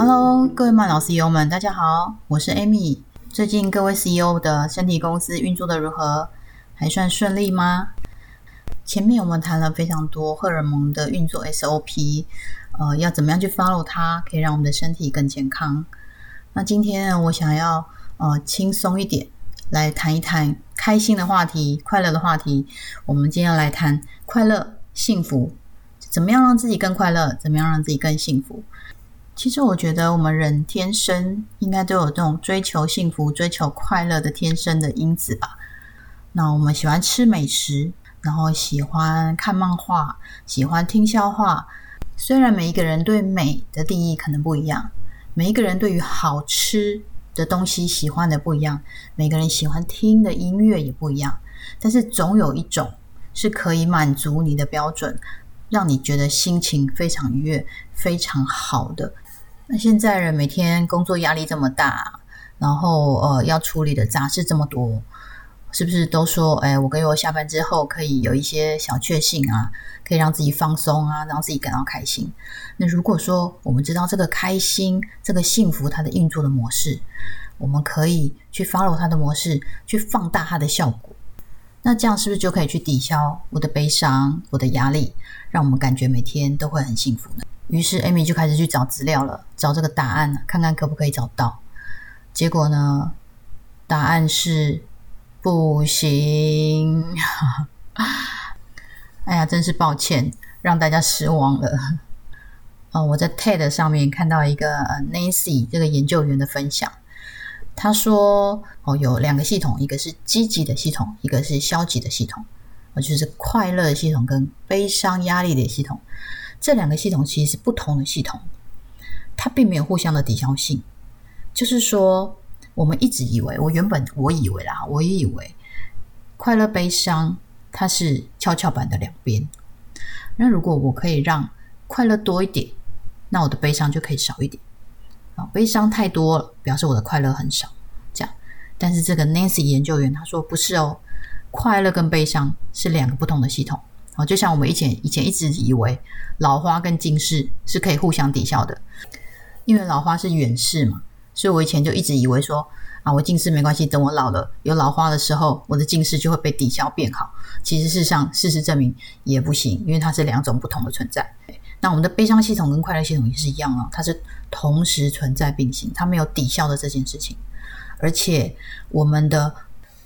Hello，各位慢老 CEO 们，大家好，我是 Amy。最近各位 CEO 的身体公司运作的如何？还算顺利吗？前面我们谈了非常多荷尔蒙的运作 SOP，呃，要怎么样去 follow 它，可以让我们的身体更健康。那今天呢，我想要呃轻松一点，来谈一谈开心的话题、快乐的话题。我们今天要来谈快乐、幸福，怎么样让自己更快乐？怎么样让自己更幸福？其实我觉得我们人天生应该都有这种追求幸福、追求快乐的天生的因子吧。那我们喜欢吃美食，然后喜欢看漫画，喜欢听笑话。虽然每一个人对美的定义可能不一样，每一个人对于好吃的东西喜欢的不一样，每个人喜欢听的音乐也不一样，但是总有一种是可以满足你的标准，让你觉得心情非常愉悦、非常好的。那现在人每天工作压力这么大，然后呃要处理的杂事这么多，是不是都说哎，我跟我下班之后可以有一些小确幸啊，可以让自己放松啊，让自己感到开心。那如果说我们知道这个开心、这个幸福它的运作的模式，我们可以去 follow 它的模式，去放大它的效果，那这样是不是就可以去抵消我的悲伤、我的压力，让我们感觉每天都会很幸福呢？于是，Amy 就开始去找资料了，找这个答案，看看可不可以找到。结果呢，答案是不行。哎呀，真是抱歉，让大家失望了。哦，我在 TED 上面看到一个 Nancy 这个研究员的分享，他说：“哦，有两个系统，一个是积极的系统，一个是消极的系统，就是快乐的系统跟悲伤、压力的系统。”这两个系统其实是不同的系统，它并没有互相的抵消性。就是说，我们一直以为，我原本我以为啦，我也以为快乐、悲伤它是跷跷板的两边。那如果我可以让快乐多一点，那我的悲伤就可以少一点。啊，悲伤太多了，表示我的快乐很少。这样，但是这个 Nancy 研究员他说不是哦，快乐跟悲伤是两个不同的系统。哦，就像我们以前以前一直以为老花跟近视是可以互相抵消的，因为老花是远视嘛，所以我以前就一直以为说啊，我近视没关系，等我老了有老花的时候，我的近视就会被抵消变好。其实事实上，事实证明也不行，因为它是两种不同的存在。那我们的悲伤系统跟快乐系统也是一样啊，它是同时存在并行，它没有抵消的这件事情。而且我们的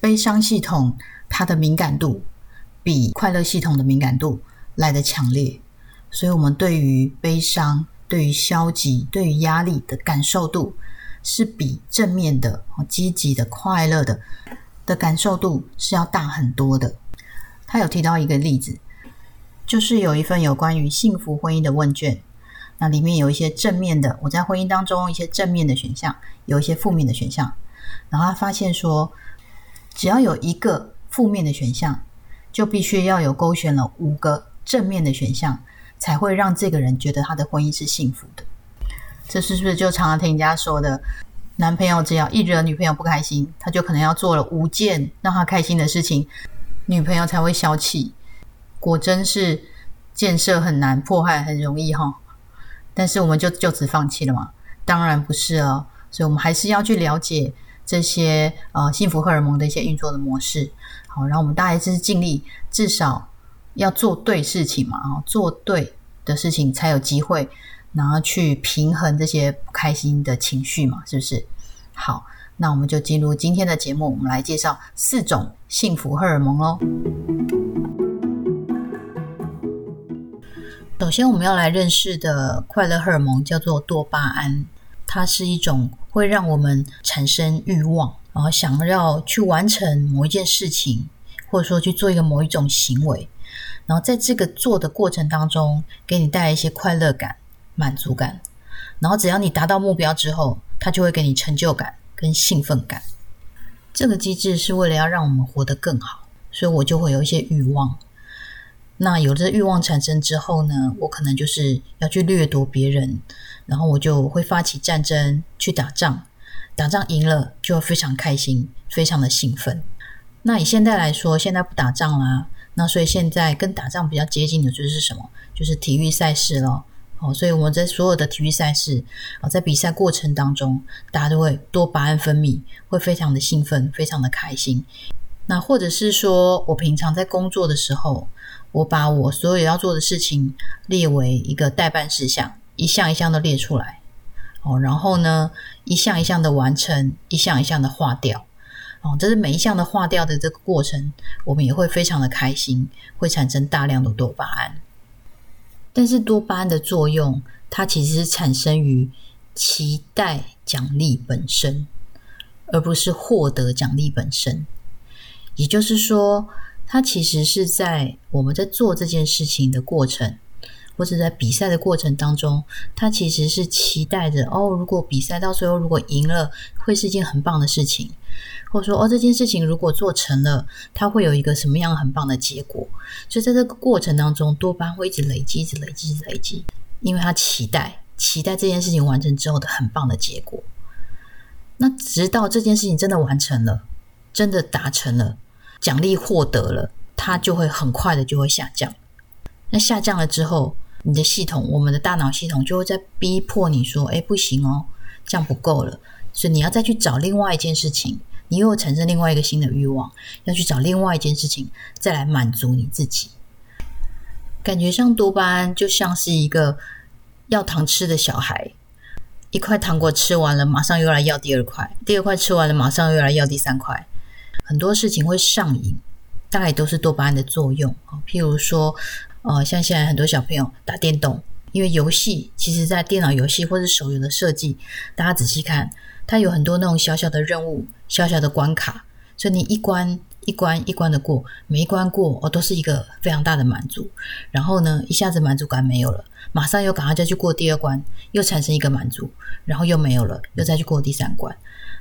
悲伤系统它的敏感度。比快乐系统的敏感度来的强烈，所以我们对于悲伤、对于消极、对于压力的感受度，是比正面的、积极的、快乐的的感受度是要大很多的。他有提到一个例子，就是有一份有关于幸福婚姻的问卷，那里面有一些正面的，我在婚姻当中一些正面的选项，有一些负面的选项，然后他发现说，只要有一个负面的选项。就必须要有勾选了五个正面的选项，才会让这个人觉得他的婚姻是幸福的。这是不是就常常听人家说的，男朋友只要一惹女朋友不开心，他就可能要做了五件让他开心的事情，女朋友才会消气。果真是建设很难，破坏很容易哈。但是我们就就此放弃了嘛？当然不是哦。所以我们还是要去了解这些呃幸福荷尔蒙的一些运作的模式。好，然后我们大概就是尽力，至少要做对事情嘛，啊，做对的事情才有机会，然后去平衡这些不开心的情绪嘛，是不是？好，那我们就进入今天的节目，我们来介绍四种幸福荷尔蒙喽。首先，我们要来认识的快乐荷尔蒙叫做多巴胺，它是一种会让我们产生欲望。然后想要去完成某一件事情，或者说去做一个某一种行为，然后在这个做的过程当中，给你带来一些快乐感、满足感。然后只要你达到目标之后，它就会给你成就感跟兴奋感。这个机制是为了要让我们活得更好，所以我就会有一些欲望。那有了欲望产生之后呢，我可能就是要去掠夺别人，然后我就会发起战争去打仗。打仗赢了就非常开心，非常的兴奋。那以现在来说，现在不打仗啦，那所以现在跟打仗比较接近的就是什么？就是体育赛事咯。哦，所以我们在所有的体育赛事啊，在比赛过程当中，大家都会多巴胺分泌，会非常的兴奋，非常的开心。那或者是说我平常在工作的时候，我把我所有要做的事情列为一个代办事项，一项一项的列出来，哦，然后呢，一项一项的完成，一项一项的划掉，哦，这是每一项的划掉的这个过程，我们也会非常的开心，会产生大量的多巴胺。但是多巴胺的作用，它其实是产生于期待奖励本身，而不是获得奖励本身。也就是说，它其实是在我们在做这件事情的过程，或者在比赛的过程当中，它其实是期待着哦，如果比赛到最后如果赢了，会是一件很棒的事情。或者说，哦，这件事情如果做成了，它会有一个什么样很棒的结果？所以在这个过程当中，多巴胺会一直累积，一直累积，一直累积，因为他期待，期待这件事情完成之后的很棒的结果。那直到这件事情真的完成了，真的达成了，奖励获得了，它就会很快的就会下降。那下降了之后，你的系统，我们的大脑系统就会在逼迫你说：“哎，不行哦，这样不够了。”所以你要再去找另外一件事情。你又产生另外一个新的欲望，要去找另外一件事情，再来满足你自己。感觉像多巴胺就像是一个要糖吃的小孩，一块糖果吃完了，马上又来要第二块；第二块吃完了，马上又来要第三块。很多事情会上瘾，大概都是多巴胺的作用啊譬如说，呃，像现在很多小朋友打电动，因为游戏其实，在电脑游戏或者手游的设计，大家仔细看。它有很多那种小小的任务、小小的关卡，所以你一关一关一关的过，每一关过哦，都是一个非常大的满足。然后呢，一下子满足感没有了，马上又赶快再去过第二关，又产生一个满足，然后又没有了，又再去过第三关，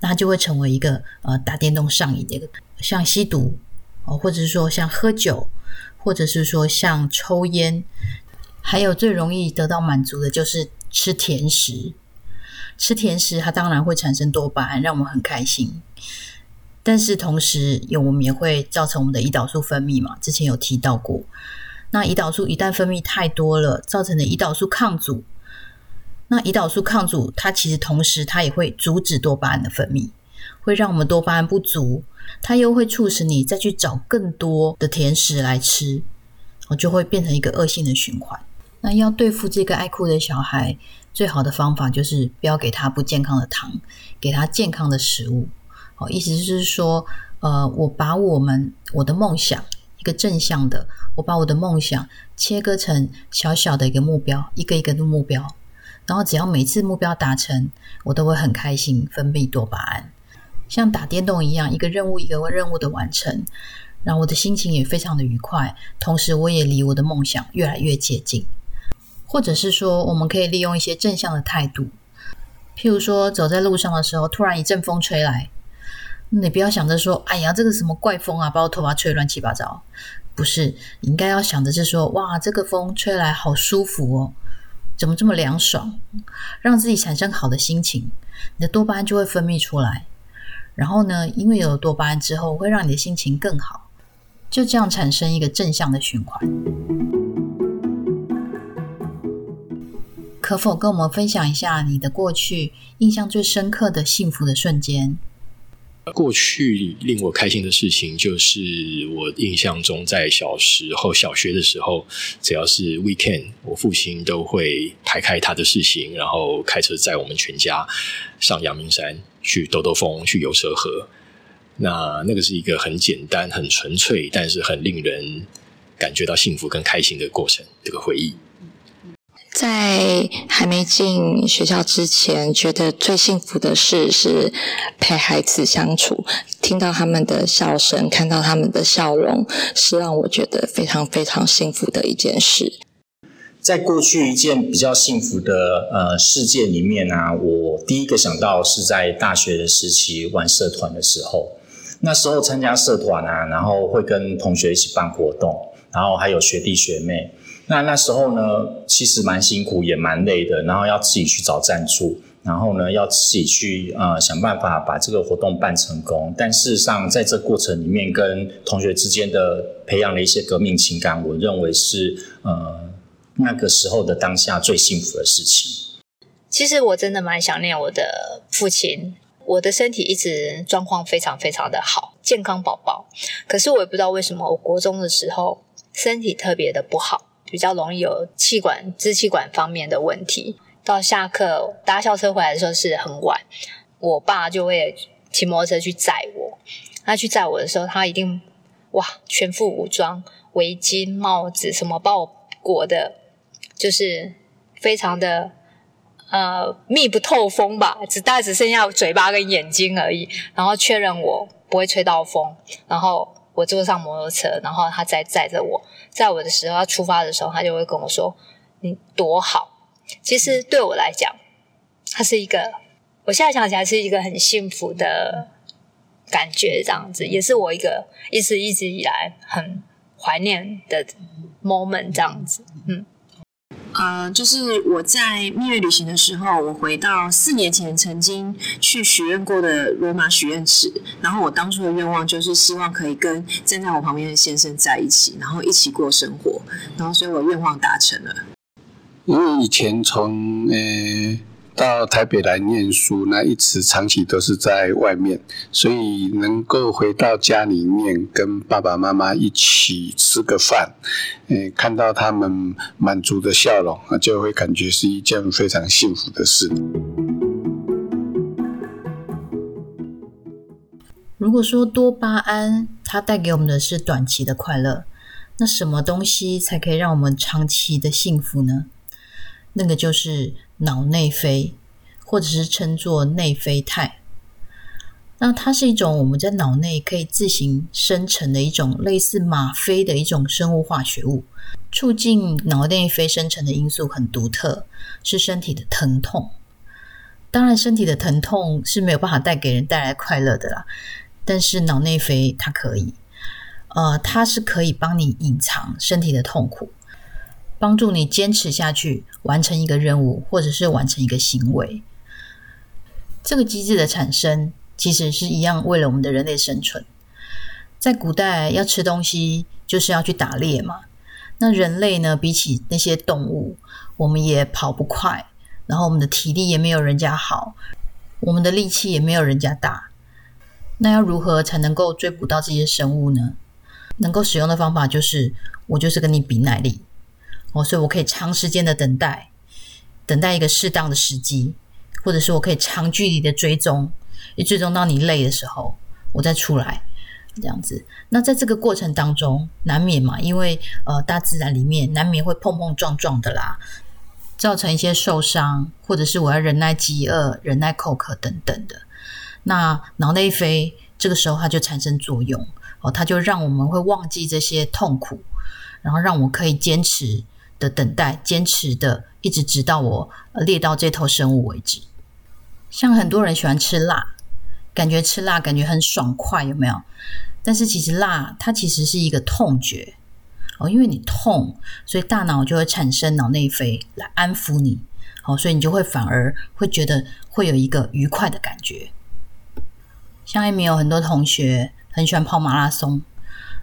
那它就会成为一个呃打电动上瘾的一个，像吸毒哦，或者是说像喝酒，或者是说像抽烟，还有最容易得到满足的就是吃甜食。吃甜食，它当然会产生多巴胺，让我们很开心。但是同时，有我们也会造成我们的胰岛素分泌嘛？之前有提到过。那胰岛素一旦分泌太多了，造成的胰岛素抗阻。那胰岛素抗阻，它其实同时它也会阻止多巴胺的分泌，会让我们多巴胺不足。它又会促使你再去找更多的甜食来吃，哦就会变成一个恶性的循环。那要对付这个爱哭的小孩。最好的方法就是不要给他不健康的糖，给他健康的食物。哦，意思是说，呃，我把我们我的梦想一个正向的，我把我的梦想切割成小小的一个目标，一个一个的目标，然后只要每次目标达成，我都会很开心，分泌多巴胺，像打电动一样，一个任务一个任务的完成，然后我的心情也非常的愉快，同时我也离我的梦想越来越接近。或者是说，我们可以利用一些正向的态度，譬如说，走在路上的时候，突然一阵风吹来，你不要想着说：“哎呀，这个什么怪风啊，把我头发吹乱七八糟。”不是，你应该要想的是说：“哇，这个风吹来好舒服哦，怎么这么凉爽？”让自己产生好的心情，你的多巴胺就会分泌出来。然后呢，因为有了多巴胺之后，会让你的心情更好，就这样产生一个正向的循环。可否跟我们分享一下你的过去印象最深刻的幸福的瞬间？过去令我开心的事情，就是我印象中在小时候小学的时候，只要是 weekend，我父亲都会排开他的事情，然后开车载我们全家上阳明山去兜兜风，去游车河。那那个是一个很简单、很纯粹，但是很令人感觉到幸福跟开心的过程，这个回忆。在还没进学校之前，觉得最幸福的事是陪孩子相处，听到他们的笑声，看到他们的笑容，是让我觉得非常非常幸福的一件事。在过去一件比较幸福的呃事件里面呢，我第一个想到是在大学的时期玩社团的时候，那时候参加社团啊，然后会跟同学一起办活动，然后还有学弟学妹。那那时候呢，其实蛮辛苦，也蛮累的，然后要自己去找赞助，然后呢，要自己去呃想办法把这个活动办成功。但事实上，在这过程里面，跟同学之间的培养了一些革命情感，我认为是呃那个时候的当下最幸福的事情。其实我真的蛮想念我的父亲，我的身体一直状况非常非常的好，健康宝宝。可是我也不知道为什么，我国中的时候身体特别的不好，比较容易有气管、支气管方面的问题。到下课搭校车回来的时候是很晚，我爸就会骑摩托车去载我。他去载我的时候，他一定哇全副武装，围巾、帽子什么把我裹的，就是非常的。呃，密不透风吧，只大概只剩下嘴巴跟眼睛而已。然后确认我不会吹到风，然后我坐上摩托车，然后他再载着我，在我的时候要出发的时候，他就会跟我说：“你多好。”其实对我来讲，他是一个，我现在想起来是一个很幸福的感觉，这样子也是我一个一直一直以来很怀念的 moment，这样子，嗯。呃，就是我在蜜月旅行的时候，我回到四年前曾经去许愿过的罗马许愿池，然后我当初的愿望就是希望可以跟站在我旁边的先生在一起，然后一起过生活，然后所以我愿望达成了。因为以前从呃。到台北来念书，那一直长期都是在外面，所以能够回到家里面跟爸爸妈妈一起吃个饭，嗯，看到他们满足的笑容，就会感觉是一件非常幸福的事。如果说多巴胺它带给我们的是短期的快乐，那什么东西才可以让我们长期的幸福呢？那个就是脑内啡，或者是称作内啡肽。那它是一种我们在脑内可以自行生成的一种类似吗啡的一种生物化学物。促进脑内啡生成的因素很独特，是身体的疼痛。当然，身体的疼痛是没有办法带给人带来快乐的啦。但是脑内啡它可以，呃，它是可以帮你隐藏身体的痛苦。帮助你坚持下去，完成一个任务，或者是完成一个行为。这个机制的产生，其实是一样为了我们的人类生存。在古代，要吃东西就是要去打猎嘛。那人类呢，比起那些动物，我们也跑不快，然后我们的体力也没有人家好，我们的力气也没有人家大。那要如何才能够追捕到这些生物呢？能够使用的方法就是，我就是跟你比耐力。哦，所以我可以长时间的等待，等待一个适当的时机，或者是我可以长距离的追踪，一追踪到你累的时候，我再出来，这样子。那在这个过程当中，难免嘛，因为呃，大自然里面难免会碰碰撞撞的啦，造成一些受伤，或者是我要忍耐饥饿、忍耐口渴等等的。那脑内啡这个时候它就产生作用，哦，它就让我们会忘记这些痛苦，然后让我可以坚持。的等待，坚持的，一直直到我猎到这头生物为止。像很多人喜欢吃辣，感觉吃辣感觉很爽快，有没有？但是其实辣它其实是一个痛觉哦，因为你痛，所以大脑就会产生脑内啡来安抚你，好，所以你就会反而会觉得会有一个愉快的感觉。像艾米有很多同学很喜欢跑马拉松。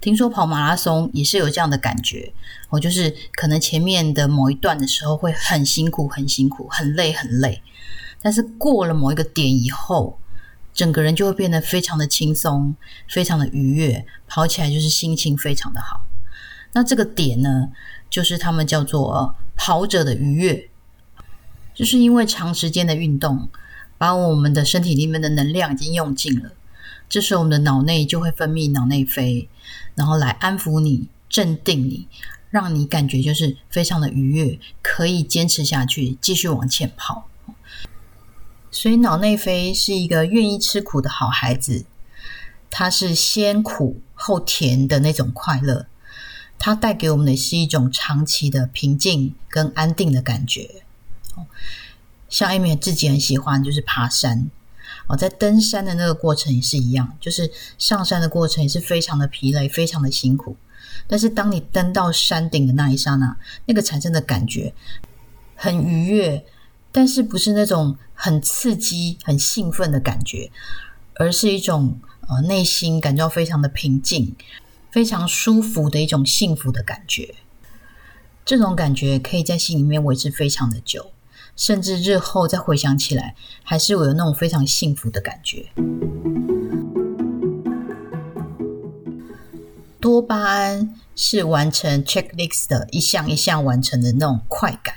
听说跑马拉松也是有这样的感觉，我就是可能前面的某一段的时候会很辛苦、很辛苦、很累、很累，但是过了某一个点以后，整个人就会变得非常的轻松、非常的愉悦，跑起来就是心情非常的好。那这个点呢，就是他们叫做跑者的愉悦，就是因为长时间的运动，把我们的身体里面的能量已经用尽了。这时候，我们的脑内就会分泌脑内啡，然后来安抚你、镇定你，让你感觉就是非常的愉悦，可以坚持下去，继续往前跑。所以，脑内啡是一个愿意吃苦的好孩子，它是先苦后甜的那种快乐，它带给我们的是一种长期的平静跟安定的感觉。像艾米自己很喜欢，就是爬山。哦，在登山的那个过程也是一样，就是上山的过程也是非常的疲累，非常的辛苦。但是当你登到山顶的那一刹那，那个产生的感觉很愉悦，但是不是那种很刺激、很兴奋的感觉，而是一种呃内心感到非常的平静、非常舒服的一种幸福的感觉。这种感觉可以在心里面维持非常的久，甚至日后再回想起来，还是会有那种非常幸福的感觉。多巴胺是完成 checklist 的一项一项完成的那种快感。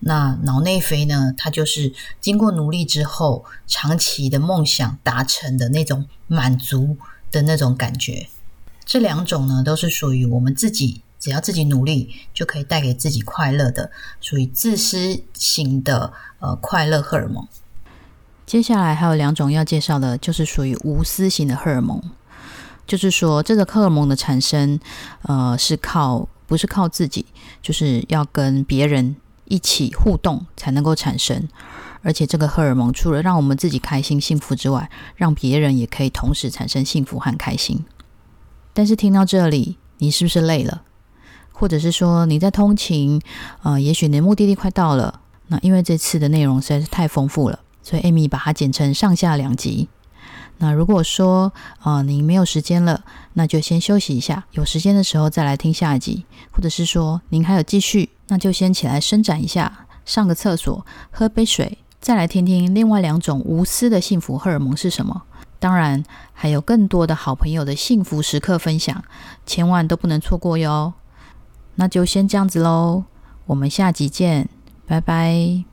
那脑内啡呢？它就是经过努力之后，长期的梦想达成的那种满足的那种感觉。这两种呢，都是属于我们自己，只要自己努力就可以带给自己快乐的，属于自私型的呃快乐荷尔蒙。接下来还有两种要介绍的，就是属于无私型的荷尔蒙。就是说，这个荷尔蒙的产生，呃，是靠不是靠自己，就是要跟别人一起互动才能够产生。而且，这个荷尔蒙除了让我们自己开心幸福之外，让别人也可以同时产生幸福和开心。但是听到这里，你是不是累了？或者是说你在通勤，呃，也许你的目的地快到了。那因为这次的内容实在是太丰富了，所以艾米把它剪成上下两集。那如果说啊，你没有时间了，那就先休息一下，有时间的时候再来听下一集。或者是说您还有继续，那就先起来伸展一下，上个厕所，喝杯水，再来听听另外两种无私的幸福荷尔蒙是什么。当然，还有更多的好朋友的幸福时刻分享，千万都不能错过哟。那就先这样子喽我们下集见拜拜。